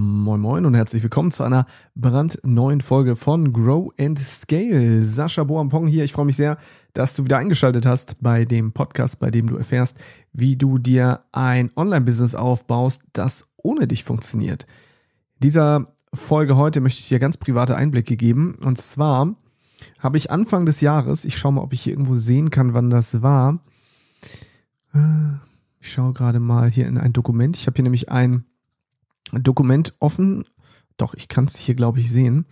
Moin Moin und herzlich willkommen zu einer brandneuen Folge von Grow and Scale. Sascha Boampong hier. Ich freue mich sehr, dass du wieder eingeschaltet hast bei dem Podcast, bei dem du erfährst, wie du dir ein Online-Business aufbaust, das ohne dich funktioniert. Dieser Folge heute möchte ich dir ganz private Einblicke geben. Und zwar habe ich Anfang des Jahres, ich schaue mal, ob ich hier irgendwo sehen kann, wann das war. Äh, ich schaue gerade mal hier in ein Dokument. Ich habe hier nämlich ein Dokument offen. Doch, ich kann es hier, glaube ich, sehen.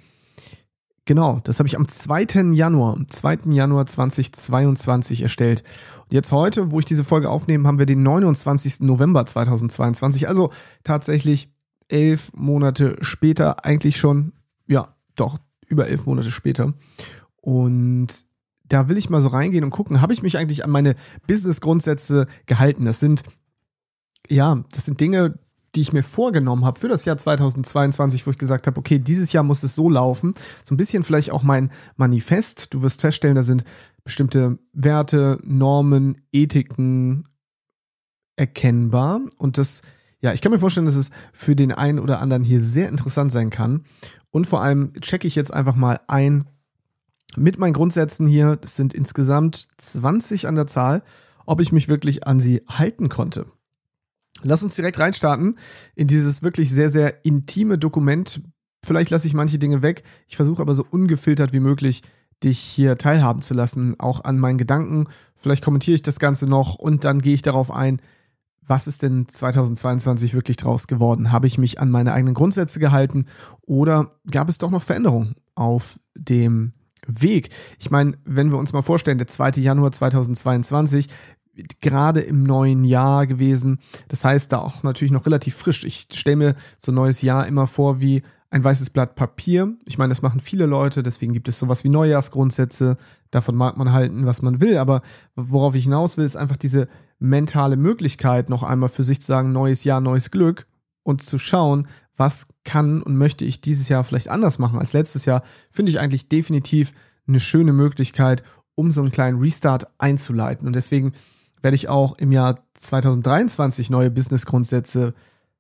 Genau, das habe ich am 2. Januar, 2. Januar 2022 erstellt. Und jetzt heute, wo ich diese Folge aufnehme, haben wir den 29. November 2022. Also tatsächlich elf Monate später, eigentlich schon, ja, doch, über elf Monate später. Und da will ich mal so reingehen und gucken, habe ich mich eigentlich an meine Business-Grundsätze gehalten? Das sind, ja, das sind Dinge, die ich mir vorgenommen habe für das Jahr 2022, wo ich gesagt habe, okay, dieses Jahr muss es so laufen. So ein bisschen vielleicht auch mein Manifest. Du wirst feststellen, da sind bestimmte Werte, Normen, Ethiken erkennbar. Und das, ja, ich kann mir vorstellen, dass es für den einen oder anderen hier sehr interessant sein kann. Und vor allem checke ich jetzt einfach mal ein mit meinen Grundsätzen hier, das sind insgesamt 20 an der Zahl, ob ich mich wirklich an sie halten konnte. Lass uns direkt reinstarten in dieses wirklich sehr, sehr intime Dokument. Vielleicht lasse ich manche Dinge weg. Ich versuche aber so ungefiltert wie möglich, dich hier teilhaben zu lassen, auch an meinen Gedanken. Vielleicht kommentiere ich das Ganze noch und dann gehe ich darauf ein, was ist denn 2022 wirklich draus geworden? Habe ich mich an meine eigenen Grundsätze gehalten oder gab es doch noch Veränderungen auf dem Weg? Ich meine, wenn wir uns mal vorstellen, der 2. Januar 2022, gerade im neuen Jahr gewesen. Das heißt, da auch natürlich noch relativ frisch. Ich stelle mir so ein neues Jahr immer vor wie ein weißes Blatt Papier. Ich meine, das machen viele Leute, deswegen gibt es sowas wie Neujahrsgrundsätze. Davon mag man halten, was man will. Aber worauf ich hinaus will, ist einfach diese mentale Möglichkeit, noch einmal für sich zu sagen, neues Jahr, neues Glück und zu schauen, was kann und möchte ich dieses Jahr vielleicht anders machen als letztes Jahr, finde ich eigentlich definitiv eine schöne Möglichkeit, um so einen kleinen Restart einzuleiten. Und deswegen werde ich auch im Jahr 2023 neue Business-Grundsätze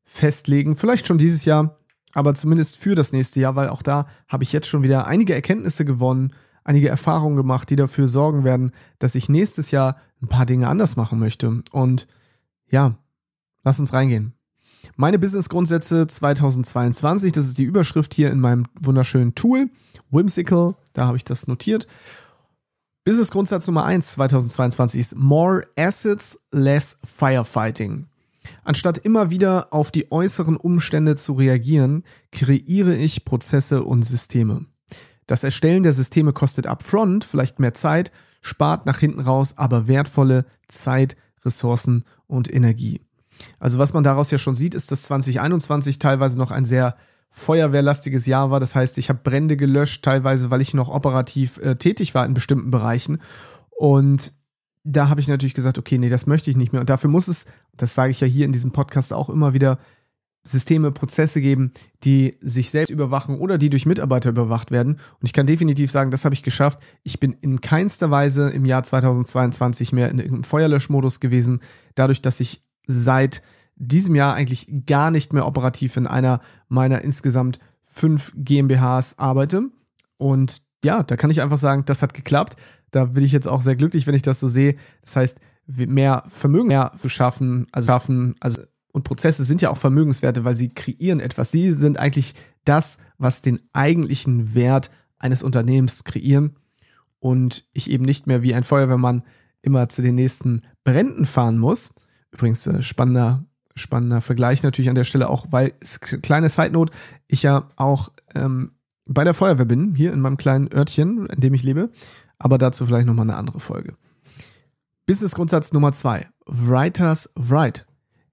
festlegen. Vielleicht schon dieses Jahr, aber zumindest für das nächste Jahr, weil auch da habe ich jetzt schon wieder einige Erkenntnisse gewonnen, einige Erfahrungen gemacht, die dafür sorgen werden, dass ich nächstes Jahr ein paar Dinge anders machen möchte. Und ja, lass uns reingehen. Meine Business-Grundsätze 2022, das ist die Überschrift hier in meinem wunderschönen Tool, Whimsical, da habe ich das notiert. Business Grundsatz Nummer 1 2022 ist More Assets, Less Firefighting. Anstatt immer wieder auf die äußeren Umstände zu reagieren, kreiere ich Prozesse und Systeme. Das Erstellen der Systeme kostet upfront vielleicht mehr Zeit, spart nach hinten raus aber wertvolle Zeit, Ressourcen und Energie. Also was man daraus ja schon sieht, ist, dass 2021 teilweise noch ein sehr feuerwehrlastiges Jahr war. Das heißt, ich habe Brände gelöscht, teilweise, weil ich noch operativ äh, tätig war in bestimmten Bereichen. Und da habe ich natürlich gesagt, okay, nee, das möchte ich nicht mehr. Und dafür muss es, das sage ich ja hier in diesem Podcast auch immer wieder, Systeme, Prozesse geben, die sich selbst überwachen oder die durch Mitarbeiter überwacht werden. Und ich kann definitiv sagen, das habe ich geschafft. Ich bin in keinster Weise im Jahr 2022 mehr in irgendeinem Feuerlöschmodus gewesen, dadurch, dass ich seit diesem Jahr eigentlich gar nicht mehr operativ in einer meiner insgesamt fünf GmbHs arbeite. Und ja, da kann ich einfach sagen, das hat geklappt. Da bin ich jetzt auch sehr glücklich, wenn ich das so sehe. Das heißt, mehr Vermögen mehr zu schaffen, also schaffen, also und Prozesse sind ja auch Vermögenswerte, weil sie kreieren etwas. Sie sind eigentlich das, was den eigentlichen Wert eines Unternehmens kreieren. Und ich eben nicht mehr wie ein Feuerwehrmann immer zu den nächsten Bränden fahren muss. Übrigens, äh, spannender spannender Vergleich natürlich an der Stelle auch, weil, kleine Side Note, ich ja auch ähm, bei der Feuerwehr bin, hier in meinem kleinen Örtchen, in dem ich lebe, aber dazu vielleicht nochmal eine andere Folge. Business-Grundsatz Nummer zwei. Writers write.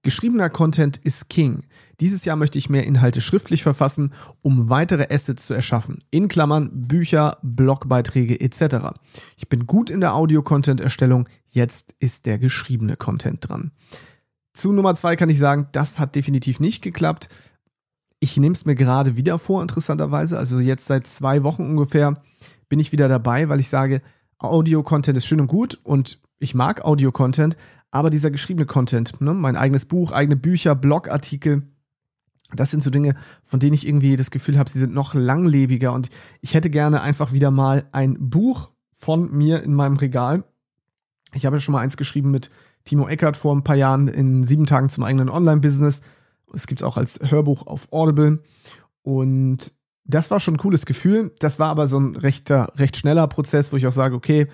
Geschriebener Content ist King. Dieses Jahr möchte ich mehr Inhalte schriftlich verfassen, um weitere Assets zu erschaffen. In Klammern Bücher, Blogbeiträge etc. Ich bin gut in der Audio-Content-Erstellung. Jetzt ist der geschriebene Content dran. Zu Nummer zwei kann ich sagen, das hat definitiv nicht geklappt. Ich nehme es mir gerade wieder vor, interessanterweise. Also jetzt seit zwei Wochen ungefähr bin ich wieder dabei, weil ich sage, Audio-Content ist schön und gut und ich mag Audio-Content, aber dieser geschriebene Content, ne, mein eigenes Buch, eigene Bücher, Blogartikel, Das sind so Dinge, von denen ich irgendwie das Gefühl habe, sie sind noch langlebiger und ich hätte gerne einfach wieder mal ein Buch von mir in meinem Regal. Ich habe ja schon mal eins geschrieben mit Timo Eckert vor ein paar Jahren in sieben Tagen zum eigenen Online-Business. Es gibt es auch als Hörbuch auf Audible. Und das war schon ein cooles Gefühl. Das war aber so ein rechter, recht schneller Prozess, wo ich auch sage, okay,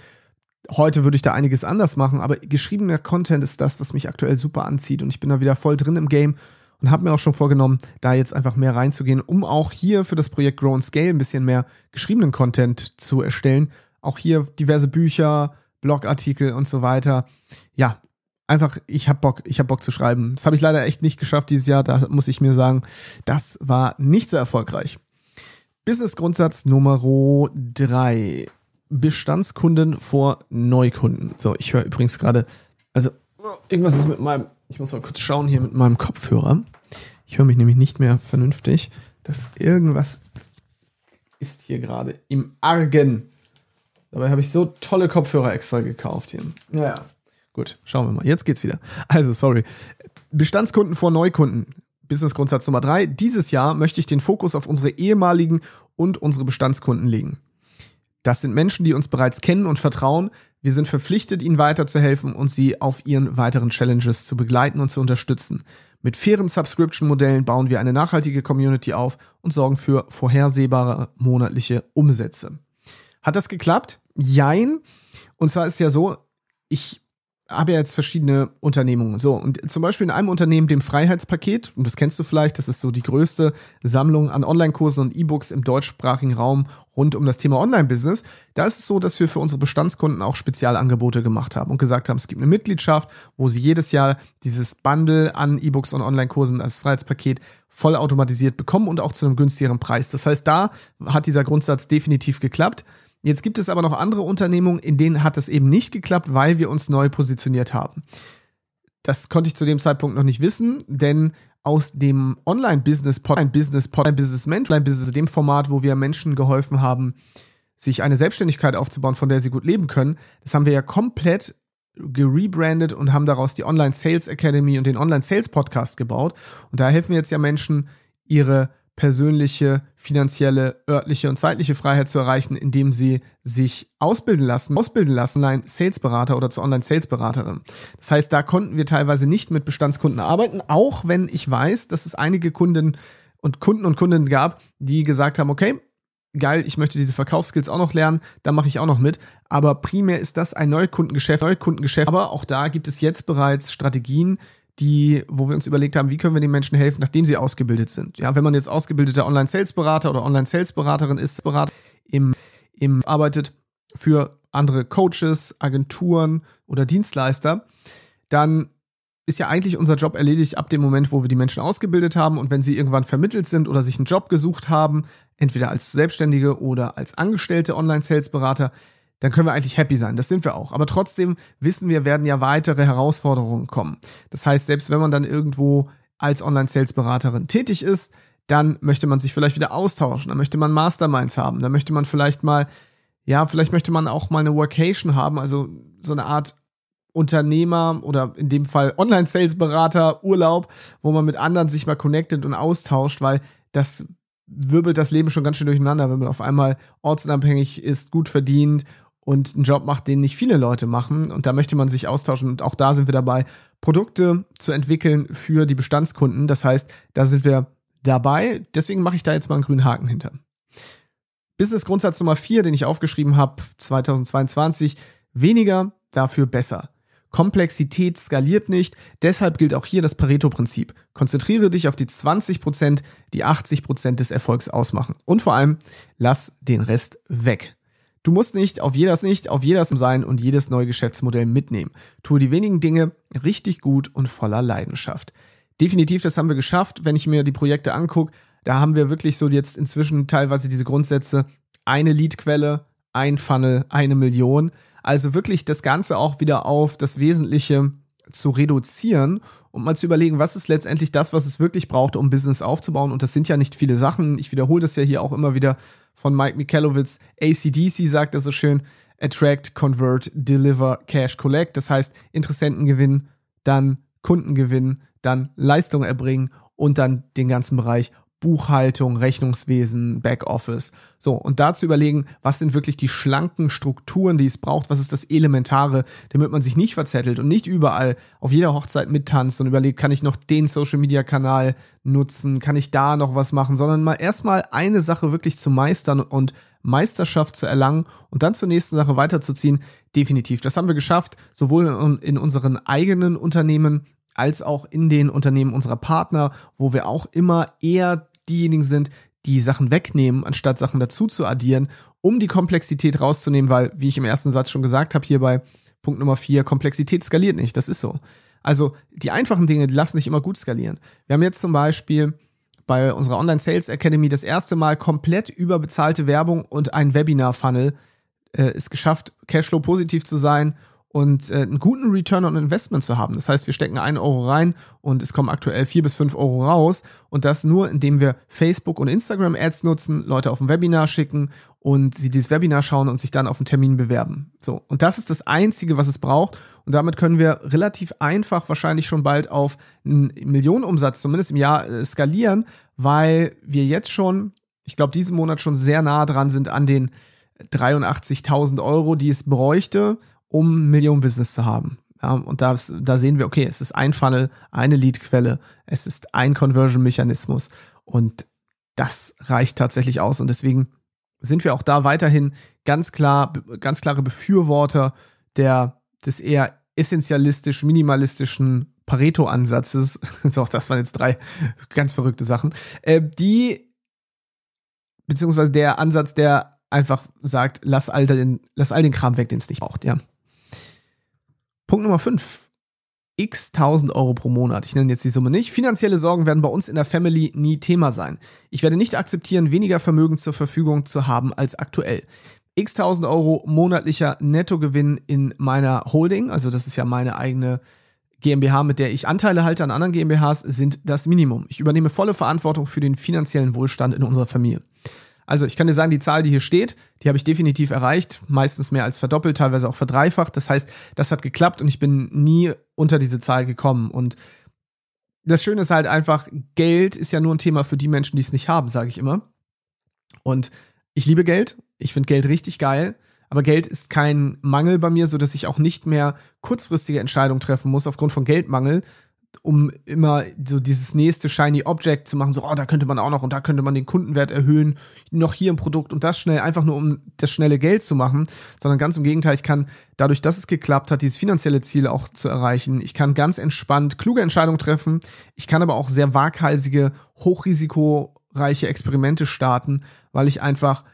heute würde ich da einiges anders machen, aber geschriebener Content ist das, was mich aktuell super anzieht und ich bin da wieder voll drin im Game und habe mir auch schon vorgenommen, da jetzt einfach mehr reinzugehen, um auch hier für das Projekt Grow and Scale ein bisschen mehr geschriebenen Content zu erstellen. Auch hier diverse Bücher, Blogartikel und so weiter. Ja, einfach, ich habe Bock, ich habe Bock zu schreiben. Das habe ich leider echt nicht geschafft dieses Jahr, da muss ich mir sagen, das war nicht so erfolgreich. Business-Grundsatz Nummer 3. Bestandskunden vor Neukunden. So, ich höre übrigens gerade, also irgendwas ist mit meinem, ich muss mal kurz schauen hier mit meinem Kopfhörer. Ich höre mich nämlich nicht mehr vernünftig. dass irgendwas ist hier gerade im Argen. Dabei habe ich so tolle Kopfhörer extra gekauft hier. Naja, gut, schauen wir mal. Jetzt geht's wieder. Also, sorry. Bestandskunden vor Neukunden. Business-Grundsatz Nummer drei. Dieses Jahr möchte ich den Fokus auf unsere ehemaligen und unsere Bestandskunden legen. Das sind Menschen, die uns bereits kennen und vertrauen. Wir sind verpflichtet, ihnen weiterzuhelfen und sie auf ihren weiteren Challenges zu begleiten und zu unterstützen. Mit fairen Subscription-Modellen bauen wir eine nachhaltige Community auf und sorgen für vorhersehbare monatliche Umsätze. Hat das geklappt? Jein. Und zwar ist ja so, ich habe ja jetzt verschiedene Unternehmungen. So, und zum Beispiel in einem Unternehmen, dem Freiheitspaket, und das kennst du vielleicht, das ist so die größte Sammlung an Online-Kursen und E-Books im deutschsprachigen Raum rund um das Thema Online-Business. Da ist es so, dass wir für unsere Bestandskunden auch Spezialangebote gemacht haben und gesagt haben, es gibt eine Mitgliedschaft, wo sie jedes Jahr dieses Bundle an E-Books und Online-Kursen als Freiheitspaket vollautomatisiert bekommen und auch zu einem günstigeren Preis. Das heißt, da hat dieser Grundsatz definitiv geklappt. Jetzt gibt es aber noch andere Unternehmungen, in denen hat es eben nicht geklappt, weil wir uns neu positioniert haben. Das konnte ich zu dem Zeitpunkt noch nicht wissen, denn aus dem Online-Business, Online-Business, Online-Business, Online-Business, dem Format, wo wir Menschen geholfen haben, sich eine Selbstständigkeit aufzubauen, von der sie gut leben können, das haben wir ja komplett gerebrandet und haben daraus die Online Sales Academy und den Online Sales Podcast gebaut. Und da helfen wir jetzt ja Menschen, ihre persönliche, finanzielle, örtliche und zeitliche Freiheit zu erreichen, indem sie sich ausbilden lassen, ausbilden lassen, Online-Sales-Berater oder zur Online-Sales-Beraterin. Das heißt, da konnten wir teilweise nicht mit Bestandskunden arbeiten, auch wenn ich weiß, dass es einige Kunden und Kunden und Kundinnen gab, die gesagt haben, okay, geil, ich möchte diese Verkaufsskills auch noch lernen, da mache ich auch noch mit. Aber primär ist das ein Neukundengeschäft, Neukundengeschäft. Aber auch da gibt es jetzt bereits Strategien, die, wo wir uns überlegt haben, wie können wir den Menschen helfen, nachdem sie ausgebildet sind. Ja, wenn man jetzt ausgebildeter Online-Sales-Berater oder Online-Sales-Beraterin ist, Berater im, im arbeitet für andere Coaches, Agenturen oder Dienstleister, dann ist ja eigentlich unser Job erledigt ab dem Moment, wo wir die Menschen ausgebildet haben und wenn sie irgendwann vermittelt sind oder sich einen Job gesucht haben, entweder als Selbstständige oder als angestellte Online-Sales-Berater, dann können wir eigentlich happy sein. Das sind wir auch. Aber trotzdem wissen wir, werden ja weitere Herausforderungen kommen. Das heißt, selbst wenn man dann irgendwo als Online-Sales-Beraterin tätig ist, dann möchte man sich vielleicht wieder austauschen, dann möchte man Masterminds haben, dann möchte man vielleicht mal, ja, vielleicht möchte man auch mal eine Workation haben, also so eine Art Unternehmer oder in dem Fall Online-Sales-Berater, Urlaub, wo man mit anderen sich mal connectet und austauscht, weil das wirbelt das Leben schon ganz schön durcheinander, wenn man auf einmal ortsunabhängig ist, gut verdient und einen Job macht, den nicht viele Leute machen. Und da möchte man sich austauschen. Und auch da sind wir dabei, Produkte zu entwickeln für die Bestandskunden. Das heißt, da sind wir dabei. Deswegen mache ich da jetzt mal einen grünen Haken hinter. Business Grundsatz Nummer 4, den ich aufgeschrieben habe, 2022. Weniger, dafür besser. Komplexität skaliert nicht, deshalb gilt auch hier das Pareto-Prinzip. Konzentriere dich auf die 20%, die 80% des Erfolgs ausmachen. Und vor allem, lass den Rest weg. Du musst nicht auf jedes nicht auf jedes sein und jedes neue Geschäftsmodell mitnehmen. Tue die wenigen Dinge richtig gut und voller Leidenschaft. Definitiv, das haben wir geschafft. Wenn ich mir die Projekte angucke, da haben wir wirklich so jetzt inzwischen teilweise diese Grundsätze. Eine Leadquelle, ein Funnel, eine Million. Also wirklich das Ganze auch wieder auf das Wesentliche zu reduzieren und mal zu überlegen, was ist letztendlich das, was es wirklich braucht, um Business aufzubauen. Und das sind ja nicht viele Sachen. Ich wiederhole das ja hier auch immer wieder von Mike Michalowitz. ACDC sagt das so schön. Attract, Convert, Deliver, Cash, Collect. Das heißt, Interessenten gewinnen, dann Kunden gewinnen, dann Leistung erbringen und dann den ganzen Bereich Buchhaltung, Rechnungswesen, Backoffice. So, und dazu überlegen, was sind wirklich die schlanken Strukturen, die es braucht, was ist das Elementare, damit man sich nicht verzettelt und nicht überall auf jeder Hochzeit mittanzt und überlegt, kann ich noch den Social Media Kanal nutzen, kann ich da noch was machen, sondern mal erstmal eine Sache wirklich zu meistern und Meisterschaft zu erlangen und dann zur nächsten Sache weiterzuziehen. Definitiv. Das haben wir geschafft, sowohl in unseren eigenen Unternehmen als auch in den Unternehmen unserer Partner, wo wir auch immer eher diejenigen sind, die Sachen wegnehmen, anstatt Sachen dazu zu addieren, um die Komplexität rauszunehmen, weil, wie ich im ersten Satz schon gesagt habe, hier bei Punkt Nummer vier, Komplexität skaliert nicht. Das ist so. Also die einfachen Dinge, die lassen sich immer gut skalieren. Wir haben jetzt zum Beispiel bei unserer Online Sales Academy das erste Mal komplett überbezahlte Werbung und ein Webinar-Funnel äh, es geschafft, Cashflow positiv zu sein und äh, einen guten Return on Investment zu haben. Das heißt, wir stecken einen Euro rein und es kommen aktuell vier bis fünf Euro raus und das nur, indem wir Facebook und Instagram Ads nutzen, Leute auf ein Webinar schicken und sie dieses Webinar schauen und sich dann auf einen Termin bewerben. So. Und das ist das einzige, was es braucht und damit können wir relativ einfach wahrscheinlich schon bald auf einen Millionenumsatz, zumindest im Jahr, äh, skalieren, weil wir jetzt schon, ich glaube, diesen Monat schon sehr nah dran sind an den 83.000 Euro, die es bräuchte, um Millionen-Business zu haben. Ja, und da, da sehen wir, okay, es ist ein Funnel, eine Leadquelle, es ist ein Conversion-Mechanismus und das reicht tatsächlich aus und deswegen sind wir auch da weiterhin ganz klar, ganz klare Befürworter der, des eher essentialistisch, minimalistischen Pareto-Ansatzes. so, das waren jetzt drei ganz verrückte Sachen. Äh, die, beziehungsweise der Ansatz, der einfach sagt, lass all den, lass all den Kram weg, den es nicht braucht, ja. Punkt Nummer 5. X 1000 Euro pro Monat. Ich nenne jetzt die Summe nicht. Finanzielle Sorgen werden bei uns in der Family nie Thema sein. Ich werde nicht akzeptieren, weniger Vermögen zur Verfügung zu haben als aktuell. X 1000 Euro monatlicher Nettogewinn in meiner Holding, also das ist ja meine eigene GmbH, mit der ich Anteile halte an anderen GmbHs, sind das Minimum. Ich übernehme volle Verantwortung für den finanziellen Wohlstand in unserer Familie. Also ich kann dir sagen, die Zahl, die hier steht, die habe ich definitiv erreicht, meistens mehr als verdoppelt, teilweise auch verdreifacht. Das heißt, das hat geklappt und ich bin nie unter diese Zahl gekommen. Und das Schöne ist halt einfach, Geld ist ja nur ein Thema für die Menschen, die es nicht haben, sage ich immer. Und ich liebe Geld, ich finde Geld richtig geil, aber Geld ist kein Mangel bei mir, so dass ich auch nicht mehr kurzfristige Entscheidungen treffen muss aufgrund von Geldmangel, um immer so dieses nächste shiny Object zu machen, so, oh, da könnte man auch noch und da könnte man den Kundenwert erhöhen, noch hier ein Produkt und das schnell, einfach nur um das schnelle Geld zu machen, sondern ganz im Gegenteil, ich kann dadurch, dass es geklappt hat, dieses finanzielle Ziel auch zu erreichen, ich kann ganz entspannt kluge Entscheidungen treffen, ich kann aber auch sehr waghalsige, hochrisikoreiche Experimente starten, weil ich einfach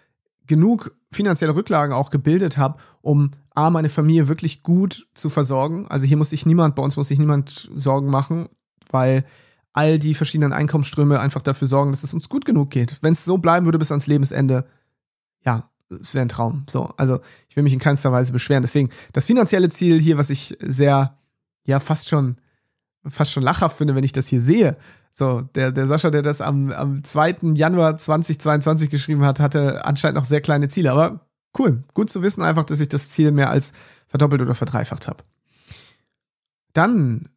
genug finanzielle Rücklagen auch gebildet habe, um A, meine Familie wirklich gut zu versorgen. Also hier muss sich niemand, bei uns muss sich niemand Sorgen machen, weil all die verschiedenen Einkommensströme einfach dafür sorgen, dass es uns gut genug geht. Wenn es so bleiben würde bis ans Lebensende, ja, es wäre ein Traum. So, also ich will mich in keinster Weise beschweren. Deswegen das finanzielle Ziel hier, was ich sehr, ja, fast schon, fast schon lachhaft finde, wenn ich das hier sehe. So, der, der Sascha, der das am, am 2. Januar 2022 geschrieben hat, hatte anscheinend noch sehr kleine Ziele. Aber Cool, gut zu wissen einfach, dass ich das Ziel mehr als verdoppelt oder verdreifacht habe. Dann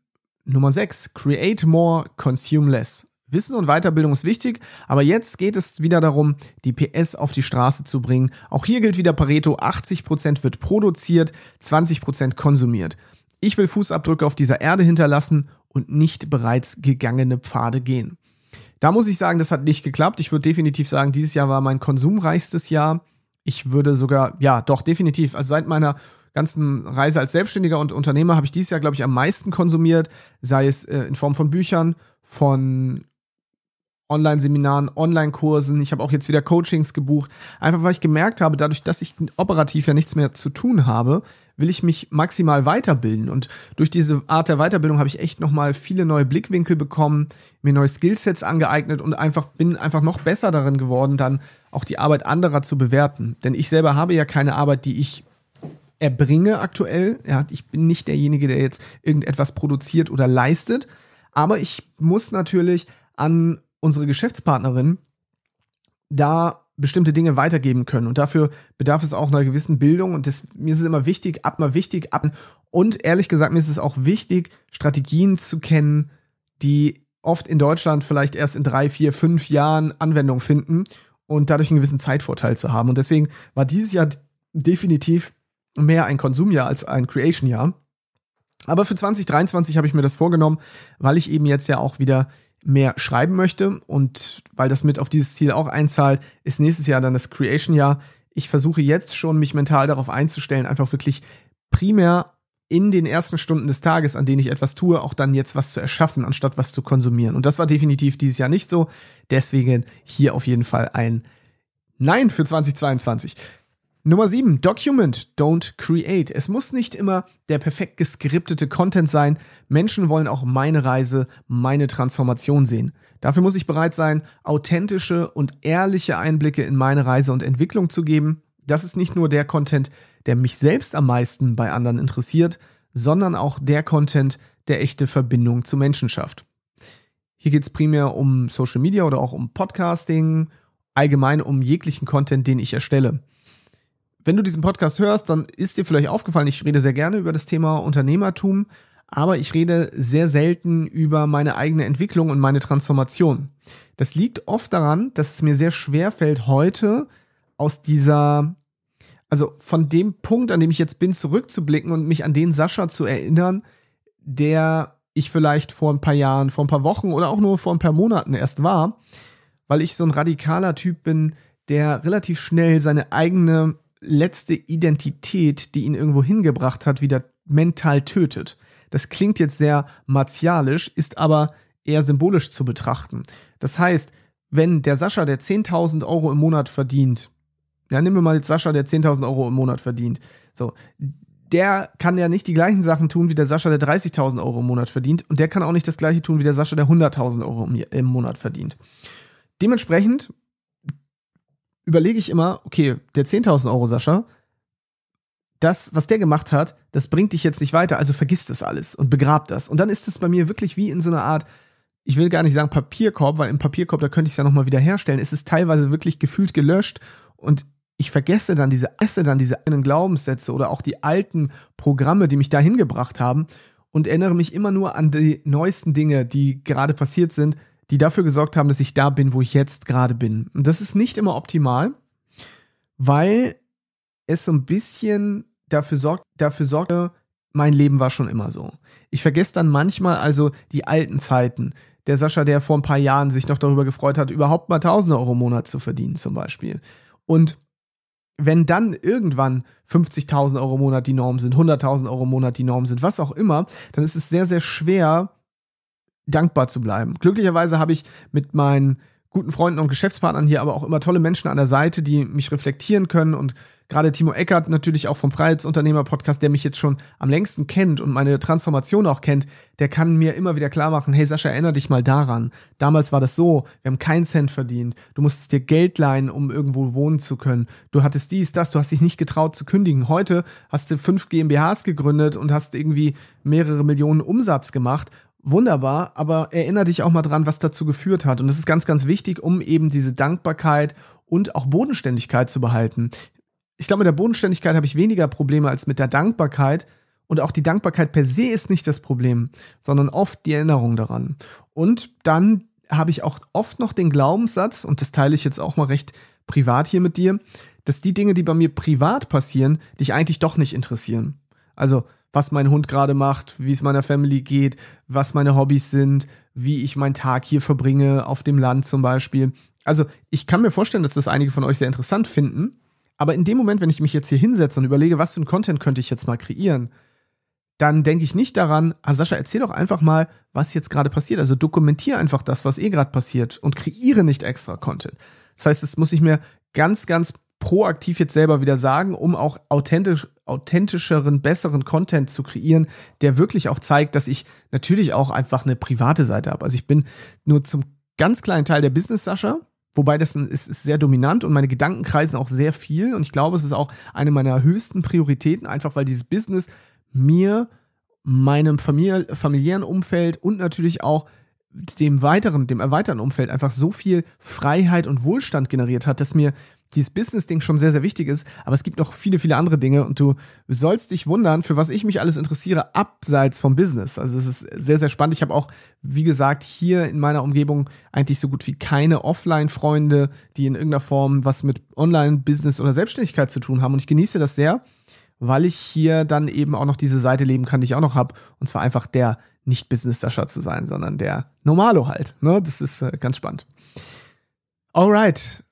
Nummer 6, create more, consume less. Wissen und Weiterbildung ist wichtig, aber jetzt geht es wieder darum, die PS auf die Straße zu bringen. Auch hier gilt wieder Pareto, 80% wird produziert, 20% konsumiert. Ich will Fußabdrücke auf dieser Erde hinterlassen und nicht bereits gegangene Pfade gehen. Da muss ich sagen, das hat nicht geklappt. Ich würde definitiv sagen, dieses Jahr war mein konsumreichstes Jahr. Ich würde sogar, ja, doch, definitiv. Also seit meiner ganzen Reise als Selbstständiger und Unternehmer habe ich dieses Jahr, glaube ich, am meisten konsumiert, sei es äh, in Form von Büchern, von Online-Seminaren, Online-Kursen. Ich habe auch jetzt wieder Coachings gebucht. Einfach weil ich gemerkt habe, dadurch, dass ich operativ ja nichts mehr zu tun habe, will ich mich maximal weiterbilden. Und durch diese Art der Weiterbildung habe ich echt nochmal viele neue Blickwinkel bekommen, mir neue Skillsets angeeignet und einfach bin einfach noch besser darin geworden, dann auch die Arbeit anderer zu bewerten. Denn ich selber habe ja keine Arbeit, die ich erbringe aktuell. Ja, ich bin nicht derjenige, der jetzt irgendetwas produziert oder leistet. Aber ich muss natürlich an unsere Geschäftspartnerin da bestimmte Dinge weitergeben können. Und dafür bedarf es auch einer gewissen Bildung. Und das, mir ist es immer wichtig, ab mal wichtig, ab. Und ehrlich gesagt, mir ist es auch wichtig, Strategien zu kennen, die oft in Deutschland vielleicht erst in drei, vier, fünf Jahren Anwendung finden und dadurch einen gewissen Zeitvorteil zu haben. Und deswegen war dieses Jahr definitiv mehr ein Konsumjahr als ein Creation-Jahr. Aber für 2023 habe ich mir das vorgenommen, weil ich eben jetzt ja auch wieder mehr schreiben möchte und weil das mit auf dieses Ziel auch einzahlt, ist nächstes Jahr dann das Creation-Jahr. Ich versuche jetzt schon, mich mental darauf einzustellen, einfach wirklich primär in den ersten Stunden des Tages, an denen ich etwas tue, auch dann jetzt was zu erschaffen, anstatt was zu konsumieren. Und das war definitiv dieses Jahr nicht so. Deswegen hier auf jeden Fall ein Nein für 2022. Nummer 7. Document, don't create. Es muss nicht immer der perfekt geskriptete Content sein. Menschen wollen auch meine Reise, meine Transformation sehen. Dafür muss ich bereit sein, authentische und ehrliche Einblicke in meine Reise und Entwicklung zu geben. Das ist nicht nur der Content, der mich selbst am meisten bei anderen interessiert, sondern auch der Content, der echte Verbindung zu Menschen schafft. Hier geht es primär um Social Media oder auch um Podcasting, allgemein um jeglichen Content, den ich erstelle. Wenn du diesen Podcast hörst, dann ist dir vielleicht aufgefallen, ich rede sehr gerne über das Thema Unternehmertum, aber ich rede sehr selten über meine eigene Entwicklung und meine Transformation. Das liegt oft daran, dass es mir sehr schwer fällt, heute aus dieser also von dem Punkt, an dem ich jetzt bin, zurückzublicken und mich an den Sascha zu erinnern, der ich vielleicht vor ein paar Jahren, vor ein paar Wochen oder auch nur vor ein paar Monaten erst war, weil ich so ein radikaler Typ bin, der relativ schnell seine eigene letzte Identität, die ihn irgendwo hingebracht hat, wieder mental tötet. Das klingt jetzt sehr martialisch, ist aber eher symbolisch zu betrachten. Das heißt, wenn der Sascha, der 10.000 Euro im Monat verdient, ja, nehmen wir mal jetzt Sascha, der 10.000 Euro im Monat verdient. So, der kann ja nicht die gleichen Sachen tun wie der Sascha, der 30.000 Euro im Monat verdient. Und der kann auch nicht das gleiche tun wie der Sascha, der 100.000 Euro im Monat verdient. Dementsprechend überlege ich immer, okay, der 10.000 Euro Sascha, das, was der gemacht hat, das bringt dich jetzt nicht weiter, also vergiss das alles und begrab das. Und dann ist es bei mir wirklich wie in so einer Art, ich will gar nicht sagen Papierkorb, weil im Papierkorb, da könnte ich es ja nochmal wieder herstellen. Es ist teilweise wirklich gefühlt gelöscht und ich vergesse dann diese, esse dann diese einen Glaubenssätze oder auch die alten Programme, die mich dahin gebracht haben und erinnere mich immer nur an die neuesten Dinge, die gerade passiert sind, die dafür gesorgt haben, dass ich da bin, wo ich jetzt gerade bin. Und das ist nicht immer optimal, weil es so ein bisschen dafür sorgt, dafür sorgte, mein Leben war schon immer so. Ich vergesse dann manchmal also die alten Zeiten. Der Sascha, der vor ein paar Jahren sich noch darüber gefreut hat, überhaupt mal 1000 Euro im Monat zu verdienen, zum Beispiel. Und wenn dann irgendwann 50.000 Euro im Monat die Norm sind, 100.000 Euro im Monat die Norm sind, was auch immer, dann ist es sehr, sehr schwer, dankbar zu bleiben. Glücklicherweise habe ich mit meinen guten Freunden und Geschäftspartnern hier aber auch immer tolle Menschen an der Seite, die mich reflektieren können und gerade Timo Eckert natürlich auch vom Freiheitsunternehmer-Podcast, der mich jetzt schon am längsten kennt und meine Transformation auch kennt, der kann mir immer wieder klar machen, hey Sascha, erinnere dich mal daran. Damals war das so, wir haben keinen Cent verdient. Du musstest dir Geld leihen, um irgendwo wohnen zu können. Du hattest dies, das, du hast dich nicht getraut zu kündigen. Heute hast du fünf GmbHs gegründet und hast irgendwie mehrere Millionen Umsatz gemacht wunderbar, aber erinnere dich auch mal dran, was dazu geführt hat. Und das ist ganz, ganz wichtig, um eben diese Dankbarkeit und auch Bodenständigkeit zu behalten. Ich glaube, mit der Bodenständigkeit habe ich weniger Probleme als mit der Dankbarkeit. Und auch die Dankbarkeit per se ist nicht das Problem, sondern oft die Erinnerung daran. Und dann habe ich auch oft noch den Glaubenssatz, und das teile ich jetzt auch mal recht privat hier mit dir, dass die Dinge, die bei mir privat passieren, dich eigentlich doch nicht interessieren. Also was mein Hund gerade macht, wie es meiner Family geht, was meine Hobbys sind, wie ich meinen Tag hier verbringe, auf dem Land zum Beispiel. Also ich kann mir vorstellen, dass das einige von euch sehr interessant finden. Aber in dem Moment, wenn ich mich jetzt hier hinsetze und überlege, was für ein Content könnte ich jetzt mal kreieren, dann denke ich nicht daran, ah Sascha, erzähl doch einfach mal, was jetzt gerade passiert. Also dokumentiere einfach das, was eh gerade passiert und kreiere nicht extra Content. Das heißt, es muss ich mir ganz, ganz proaktiv jetzt selber wieder sagen, um auch authentisch, authentischeren, besseren Content zu kreieren, der wirklich auch zeigt, dass ich natürlich auch einfach eine private Seite habe. Also ich bin nur zum ganz kleinen Teil der Business-Sascha, wobei das ist, ist sehr dominant und meine Gedanken kreisen auch sehr viel und ich glaube, es ist auch eine meiner höchsten Prioritäten, einfach weil dieses Business mir, meinem familiären Umfeld und natürlich auch dem weiteren, dem erweiterten Umfeld einfach so viel Freiheit und Wohlstand generiert hat, dass mir dieses Business-Ding schon sehr, sehr wichtig ist, aber es gibt noch viele, viele andere Dinge und du sollst dich wundern, für was ich mich alles interessiere, abseits vom Business. Also es ist sehr, sehr spannend. Ich habe auch, wie gesagt, hier in meiner Umgebung eigentlich so gut wie keine Offline-Freunde, die in irgendeiner Form was mit Online-Business oder Selbstständigkeit zu tun haben und ich genieße das sehr, weil ich hier dann eben auch noch diese Seite leben kann, die ich auch noch habe und zwar einfach der nicht Business-Dasher zu sein, sondern der Normalo halt. Ne? Das ist äh, ganz spannend. Alright,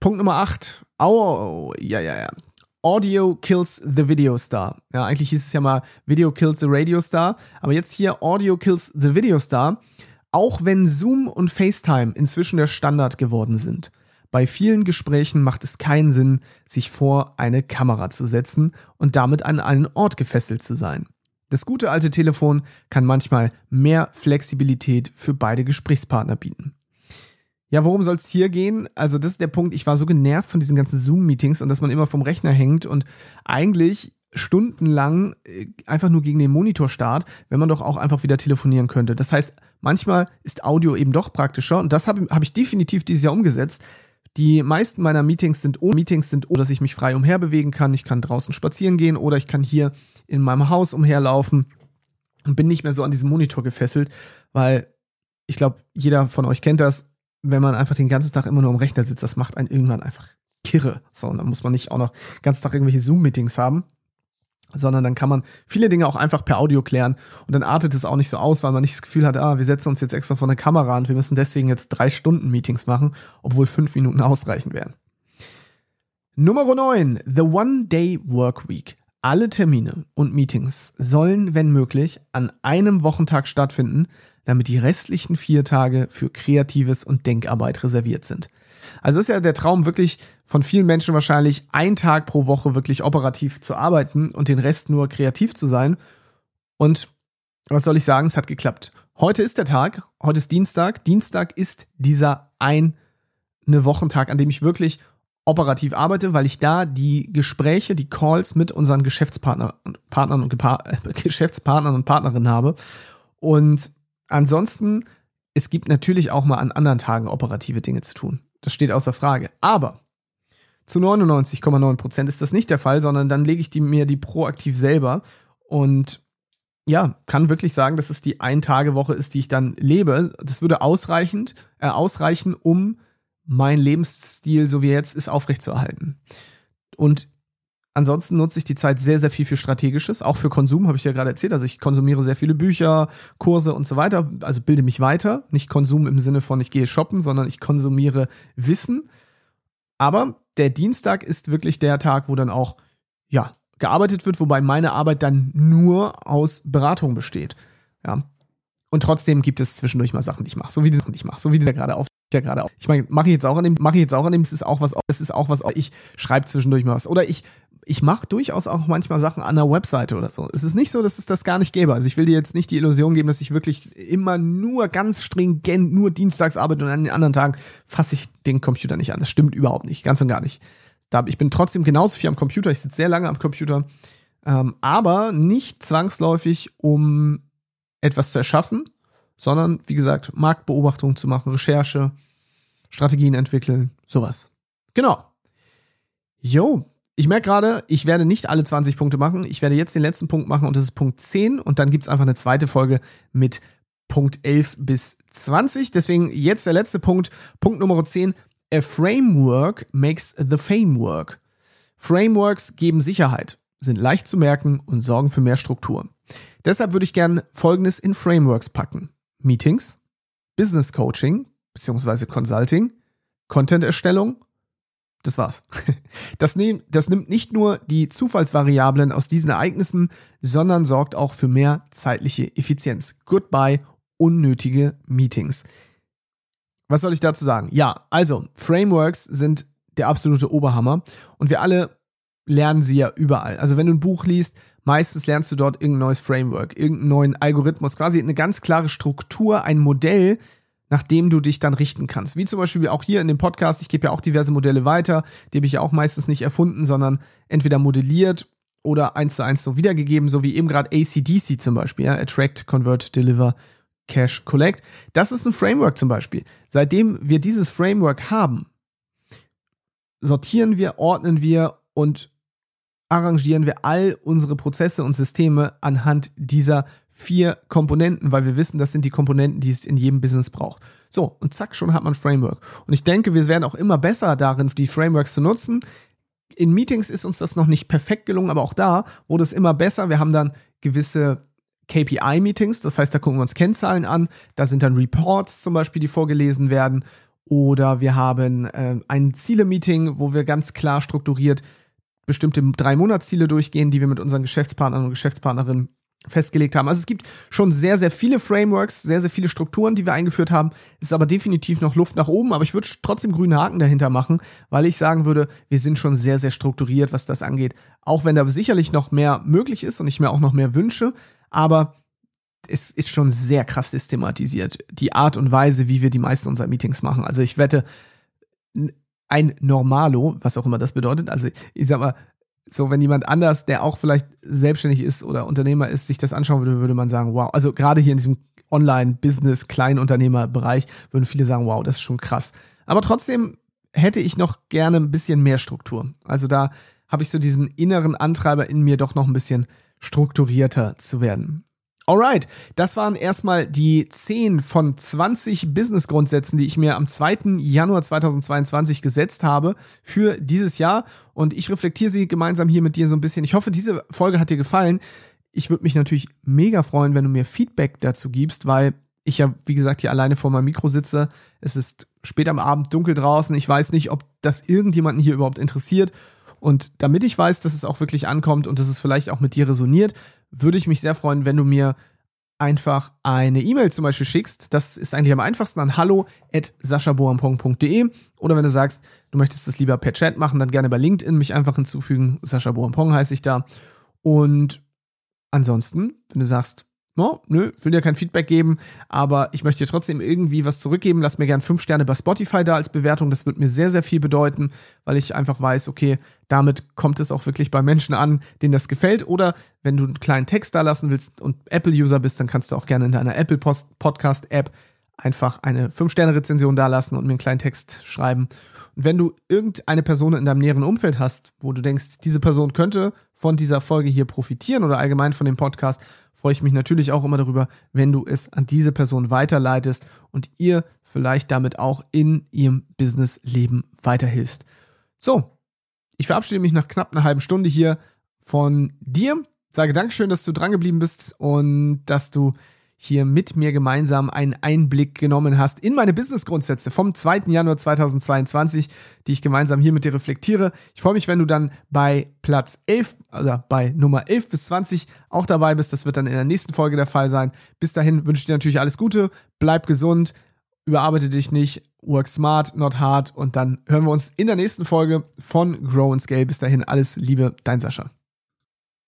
Punkt Nummer 8. Oh, ja, ja, ja. Audio kills the video star. Ja, eigentlich hieß es ja mal Video kills the radio star, aber jetzt hier Audio kills the video star. Auch wenn Zoom und FaceTime inzwischen der Standard geworden sind. Bei vielen Gesprächen macht es keinen Sinn, sich vor eine Kamera zu setzen und damit an einen Ort gefesselt zu sein. Das gute alte Telefon kann manchmal mehr Flexibilität für beide Gesprächspartner bieten. Ja, worum soll es hier gehen? Also, das ist der Punkt. Ich war so genervt von diesen ganzen Zoom-Meetings und dass man immer vom Rechner hängt und eigentlich stundenlang äh, einfach nur gegen den Monitor starrt, wenn man doch auch einfach wieder telefonieren könnte. Das heißt, manchmal ist Audio eben doch praktischer und das habe hab ich definitiv dieses Jahr umgesetzt. Die meisten meiner Meetings sind ohne Meetings sind, dass ich mich frei umherbewegen kann. Ich kann draußen spazieren gehen oder ich kann hier in meinem Haus umherlaufen und bin nicht mehr so an diesem Monitor gefesselt, weil ich glaube, jeder von euch kennt das wenn man einfach den ganzen Tag immer nur am Rechner sitzt, das macht einen irgendwann einfach kirre. So, und dann muss man nicht auch noch den ganzen Tag irgendwelche Zoom-Meetings haben, sondern dann kann man viele Dinge auch einfach per Audio klären und dann artet es auch nicht so aus, weil man nicht das Gefühl hat, ah, wir setzen uns jetzt extra vor eine Kamera und wir müssen deswegen jetzt drei Stunden Meetings machen, obwohl fünf Minuten ausreichen wären. Nummer 9, The One Day Work Week. Alle Termine und Meetings sollen, wenn möglich, an einem Wochentag stattfinden, damit die restlichen vier Tage für Kreatives und Denkarbeit reserviert sind. Also ist ja der Traum wirklich von vielen Menschen wahrscheinlich, ein Tag pro Woche wirklich operativ zu arbeiten und den Rest nur kreativ zu sein. Und was soll ich sagen, es hat geklappt. Heute ist der Tag, heute ist Dienstag. Dienstag ist dieser eine Wochentag, an dem ich wirklich operativ arbeite, weil ich da die Gespräche, die Calls mit unseren Geschäftspartner, Partnern und Gepa Geschäftspartnern und Partnerinnen habe. Und Ansonsten, es gibt natürlich auch mal an anderen Tagen operative Dinge zu tun. Das steht außer Frage. Aber zu 99,9 Prozent ist das nicht der Fall, sondern dann lege ich die, mir die proaktiv selber und ja, kann wirklich sagen, dass es die Ein-Tage-Woche ist, die ich dann lebe. Das würde ausreichend, äh, ausreichen, um mein Lebensstil, so wie er jetzt ist, aufrechtzuerhalten. Und Ansonsten nutze ich die Zeit sehr, sehr viel für Strategisches, auch für Konsum, habe ich ja gerade erzählt. Also ich konsumiere sehr viele Bücher, Kurse und so weiter, also bilde mich weiter. Nicht Konsum im Sinne von, ich gehe shoppen, sondern ich konsumiere Wissen. Aber der Dienstag ist wirklich der Tag, wo dann auch, ja, gearbeitet wird, wobei meine Arbeit dann nur aus Beratung besteht. Ja. Und trotzdem gibt es zwischendurch mal Sachen, die ich mache, so wie die Sachen, die ich mache, so wie dieser gerade auf ja gerade auch. Ich meine, mache ich jetzt auch an dem, mache ich jetzt auch an dem, es ist auch was, es ist auch was, ich schreibe zwischendurch mal was. Oder ich ich mache durchaus auch manchmal Sachen an der Webseite oder so. Es ist nicht so, dass es das gar nicht gäbe. Also ich will dir jetzt nicht die Illusion geben, dass ich wirklich immer nur ganz stringent nur dienstags arbeite und an den anderen Tagen fasse ich den Computer nicht an. Das stimmt überhaupt nicht, ganz und gar nicht. Ich bin trotzdem genauso viel am Computer, ich sitze sehr lange am Computer, ähm, aber nicht zwangsläufig, um etwas zu erschaffen, sondern wie gesagt, Marktbeobachtung zu machen, Recherche, Strategien entwickeln, sowas. Genau. Jo, ich merke gerade, ich werde nicht alle 20 Punkte machen. Ich werde jetzt den letzten Punkt machen und das ist Punkt 10 und dann gibt es einfach eine zweite Folge mit Punkt 11 bis 20. Deswegen jetzt der letzte Punkt, Punkt Nummer 10. A framework makes the fame work. Frameworks geben Sicherheit, sind leicht zu merken und sorgen für mehr Struktur. Deshalb würde ich gerne Folgendes in Frameworks packen. Meetings, Business Coaching bzw. Consulting, Content-Erstellung das war's. Das, nehm, das nimmt nicht nur die Zufallsvariablen aus diesen Ereignissen, sondern sorgt auch für mehr zeitliche Effizienz. Goodbye, unnötige Meetings. Was soll ich dazu sagen? Ja, also, Frameworks sind der absolute Oberhammer und wir alle lernen sie ja überall. Also, wenn du ein Buch liest, meistens lernst du dort irgendein neues Framework, irgendeinen neuen Algorithmus, quasi eine ganz klare Struktur, ein Modell, nach dem du dich dann richten kannst. Wie zum Beispiel auch hier in dem Podcast, ich gebe ja auch diverse Modelle weiter, die habe ich ja auch meistens nicht erfunden, sondern entweder modelliert oder eins zu eins so wiedergegeben, so wie eben gerade ACDC zum Beispiel, ja, Attract, Convert, Deliver, Cash, Collect. Das ist ein Framework zum Beispiel. Seitdem wir dieses Framework haben, sortieren wir, ordnen wir und arrangieren wir all unsere Prozesse und Systeme anhand dieser vier Komponenten, weil wir wissen, das sind die Komponenten, die es in jedem Business braucht. So, und zack, schon hat man Framework. Und ich denke, wir werden auch immer besser darin, die Frameworks zu nutzen. In Meetings ist uns das noch nicht perfekt gelungen, aber auch da wurde es immer besser. Wir haben dann gewisse KPI-Meetings, das heißt, da gucken wir uns Kennzahlen an. Da sind dann Reports zum Beispiel, die vorgelesen werden. Oder wir haben äh, ein Ziele-Meeting, wo wir ganz klar strukturiert bestimmte drei Monatsziele durchgehen, die wir mit unseren Geschäftspartnern und Geschäftspartnerinnen festgelegt haben. Also es gibt schon sehr, sehr viele Frameworks, sehr, sehr viele Strukturen, die wir eingeführt haben. Es ist aber definitiv noch Luft nach oben, aber ich würde trotzdem grüne Haken dahinter machen, weil ich sagen würde, wir sind schon sehr, sehr strukturiert, was das angeht. Auch wenn da sicherlich noch mehr möglich ist und ich mir auch noch mehr wünsche, aber es ist schon sehr krass systematisiert, die Art und Weise, wie wir die meisten unserer Meetings machen. Also ich wette, ein Normalo, was auch immer das bedeutet, also ich sag mal, so, wenn jemand anders, der auch vielleicht selbstständig ist oder Unternehmer ist, sich das anschauen würde, würde man sagen, wow. Also gerade hier in diesem Online-Business, Kleinunternehmer-Bereich würden viele sagen, wow, das ist schon krass. Aber trotzdem hätte ich noch gerne ein bisschen mehr Struktur. Also da habe ich so diesen inneren Antreiber in mir, doch noch ein bisschen strukturierter zu werden. Alright, das waren erstmal die 10 von 20 Business-Grundsätzen, die ich mir am 2. Januar 2022 gesetzt habe für dieses Jahr. Und ich reflektiere sie gemeinsam hier mit dir so ein bisschen. Ich hoffe, diese Folge hat dir gefallen. Ich würde mich natürlich mega freuen, wenn du mir Feedback dazu gibst, weil ich ja, wie gesagt, hier alleine vor meinem Mikro sitze. Es ist spät am Abend, dunkel draußen. Ich weiß nicht, ob das irgendjemanden hier überhaupt interessiert. Und damit ich weiß, dass es auch wirklich ankommt und dass es vielleicht auch mit dir resoniert, würde ich mich sehr freuen, wenn du mir einfach eine E-Mail zum Beispiel schickst. Das ist eigentlich am einfachsten an hallo at saschaboampong.de oder wenn du sagst, du möchtest das lieber per Chat machen, dann gerne bei LinkedIn mich einfach hinzufügen. Sascha Boampong heiße ich da. Und ansonsten, wenn du sagst, no, nö, will dir kein Feedback geben, aber ich möchte dir trotzdem irgendwie was zurückgeben. Lass mir gern fünf Sterne bei Spotify da als Bewertung. Das wird mir sehr, sehr viel bedeuten, weil ich einfach weiß, okay, damit kommt es auch wirklich bei Menschen an, denen das gefällt. Oder wenn du einen kleinen Text da lassen willst und Apple-User bist, dann kannst du auch gerne in deiner Apple Podcast-App einfach eine fünf sterne rezension da lassen und mir einen kleinen Text schreiben. Und wenn du irgendeine Person in deinem näheren Umfeld hast, wo du denkst, diese Person könnte von dieser Folge hier profitieren oder allgemein von dem Podcast, freue ich mich natürlich auch immer darüber, wenn du es an diese Person weiterleitest und ihr vielleicht damit auch in ihrem Businessleben weiterhilfst. So, ich verabschiede mich nach knapp einer halben Stunde hier von dir. Sage Dankeschön, dass du dran geblieben bist und dass du hier mit mir gemeinsam einen Einblick genommen hast in meine Business-Grundsätze vom 2. Januar 2022, die ich gemeinsam hier mit dir reflektiere. Ich freue mich, wenn du dann bei Platz 11 oder bei Nummer 11 bis 20 auch dabei bist. Das wird dann in der nächsten Folge der Fall sein. Bis dahin wünsche ich dir natürlich alles Gute, bleib gesund, überarbeite dich nicht, work smart, not hard und dann hören wir uns in der nächsten Folge von Grow and Scale. Bis dahin alles Liebe, dein Sascha.